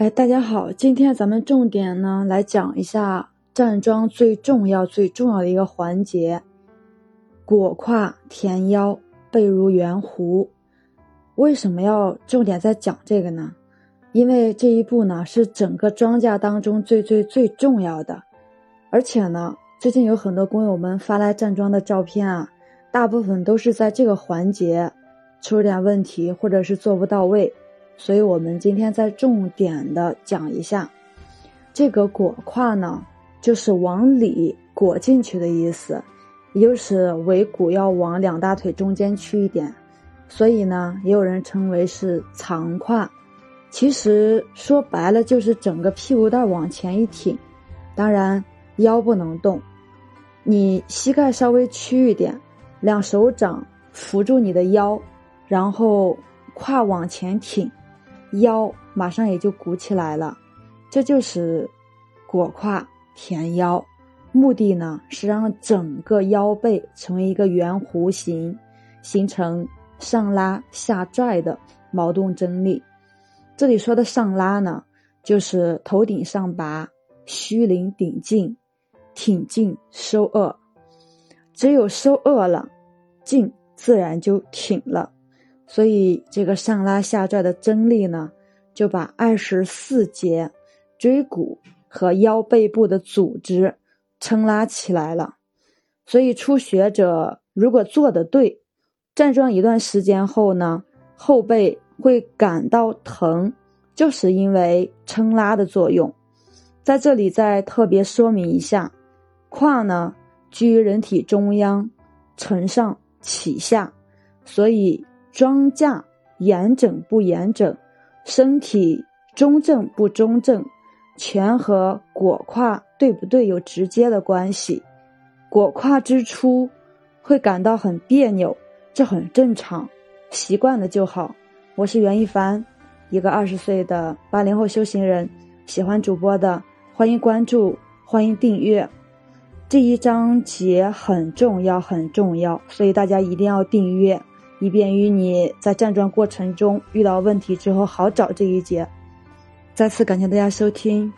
哎，大家好，今天咱们重点呢来讲一下站桩最重要、最重要的一个环节——裹胯填腰，背如圆弧。为什么要重点在讲这个呢？因为这一步呢是整个桩架当中最最最重要的，而且呢，最近有很多工友们发来站桩的照片啊，大部分都是在这个环节出了点问题，或者是做不到位。所以我们今天再重点的讲一下，这个裹胯呢，就是往里裹进去的意思，也就是尾骨要往两大腿中间去一点，所以呢，也有人称为是藏胯。其实说白了就是整个屁股蛋往前一挺，当然腰不能动，你膝盖稍微屈一点，两手掌扶住你的腰，然后胯往前挺。腰马上也就鼓起来了，这就是裹胯填腰，目的呢是让整个腰背成为一个圆弧形，形成上拉下拽的矛盾真力。这里说的上拉呢，就是头顶上拔，虚灵顶劲，挺劲收颚，只有收颚了，劲自然就挺了。所以这个上拉下拽的真力呢，就把二十四节椎骨和腰背部的组织撑拉起来了。所以初学者如果做的对，站桩一段时间后呢，后背会感到疼，就是因为撑拉的作用。在这里再特别说明一下，胯呢居于人体中央，承上启下，所以。庄稼严整不严整，身体中正不中正，全和裹胯对不对有直接的关系。裹胯之初会感到很别扭，这很正常，习惯了就好。我是袁一凡，一个二十岁的八零后修行人，喜欢主播的欢迎关注，欢迎订阅。这一章节很重要，很重要，所以大家一定要订阅。以便于你在站桩过程中遇到问题之后好找这一节。再次感谢大家收听。